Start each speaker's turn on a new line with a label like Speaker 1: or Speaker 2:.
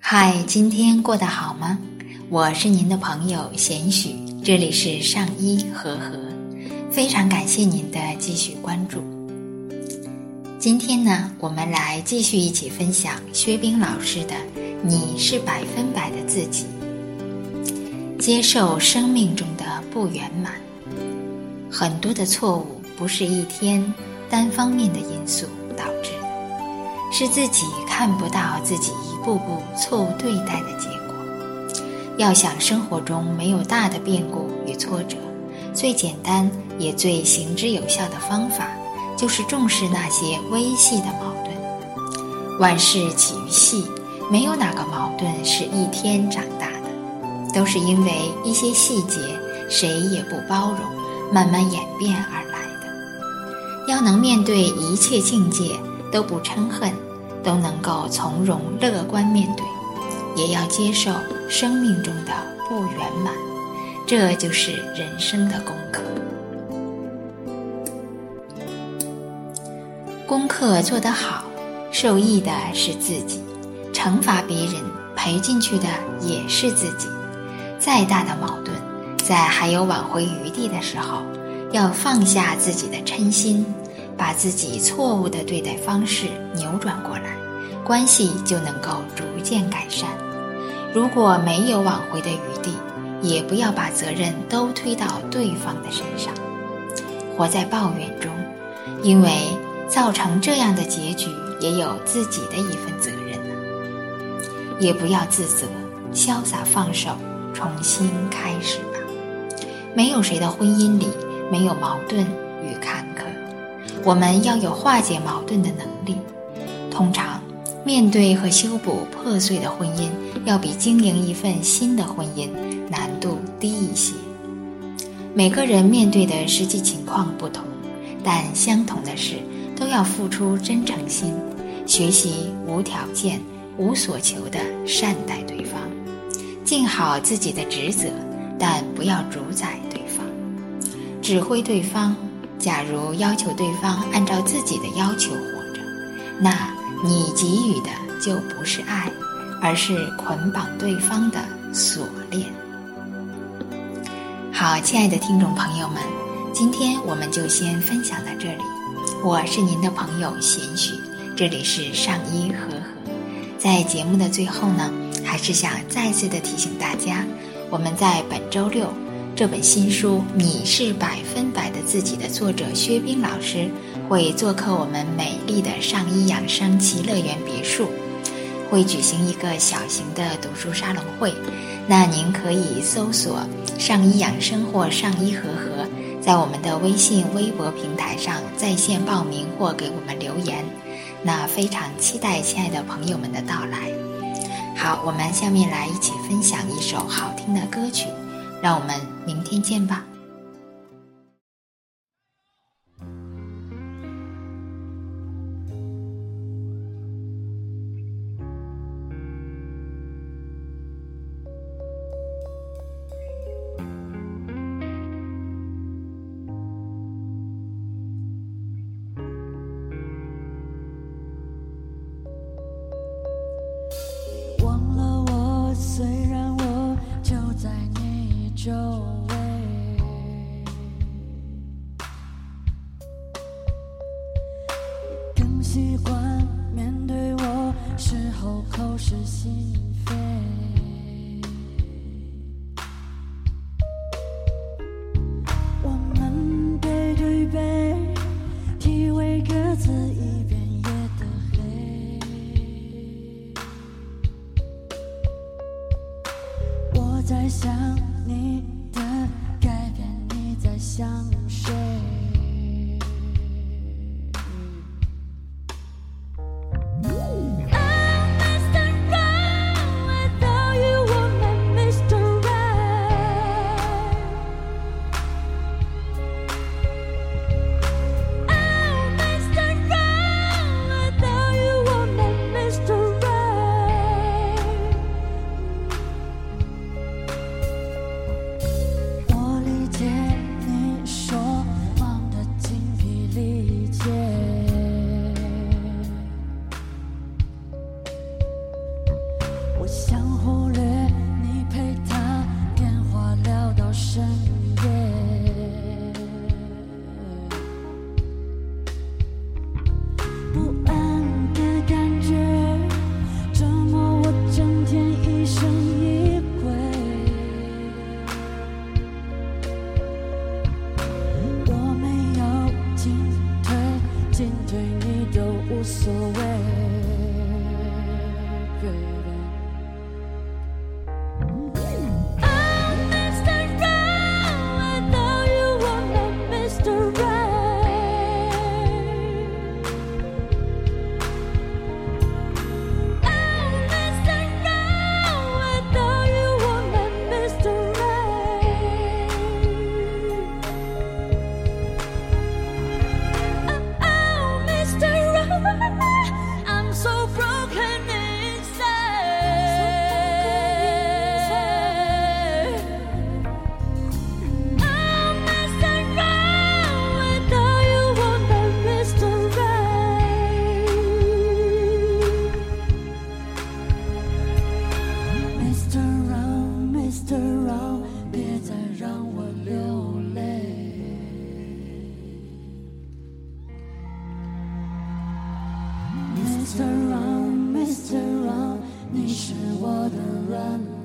Speaker 1: 嗨，今天过得好吗？我是您的朋友贤许，这里是上医和和，非常感谢您的继续关注。今天呢，我们来继续一起分享薛冰老师的《你是百分百的自己》，接受生命中的不圆满，很多的错误不是一天单方面的因素，是自己看不到自己一。步步错误对待的结果。要想生活中没有大的变故与挫折，最简单也最行之有效的方法，就是重视那些微细的矛盾。万事起于细，没有哪个矛盾是一天长大的，都是因为一些细节，谁也不包容，慢慢演变而来的。要能面对一切境界，都不嗔恨。都能够从容乐观面对，也要接受生命中的不圆满，这就是人生的功课。功课做得好，受益的是自己；惩罚别人，赔进去的也是自己。再大的矛盾，在还有挽回余地的时候，要放下自己的嗔心。把自己错误的对待方式扭转过来，关系就能够逐渐改善。如果没有挽回的余地，也不要把责任都推到对方的身上，活在抱怨中，因为造成这样的结局也有自己的一份责任呢。也不要自责，潇洒放手，重新开始吧。没有谁的婚姻里没有矛盾与坎坷。我们要有化解矛盾的能力。通常，面对和修补破碎的婚姻，要比经营一份新的婚姻难度低一些。每个人面对的实际情况不同，但相同的是，都要付出真诚心，学习无条件、无所求的善待对方，尽好自己的职责，但不要主宰对方，指挥对方。假如要求对方按照自己的要求活着，那你给予的就不是爱，而是捆绑对方的锁链。好，亲爱的听众朋友们，今天我们就先分享到这里。我是您的朋友贤许，这里是上医和和。在节目的最后呢，还是想再次的提醒大家，我们在本周六。这本新书《你是百分百的自己》的作者薛冰老师会做客我们美丽的上医养生奇乐园别墅，会举行一个小型的读书沙龙会。那您可以搜索“上医养生”或“上医和和”，在我们的微信、微博平台上在线报名或给我们留言。那非常期待亲爱的朋友们的到来。好，我们下面来一起分享一首好听的歌曲。让我们明天见吧。
Speaker 2: 想我想忽略你陪他电话聊到深夜。不安的感觉折磨我整天疑神疑鬼我没有进退进退你都无所谓。你是我的软肋。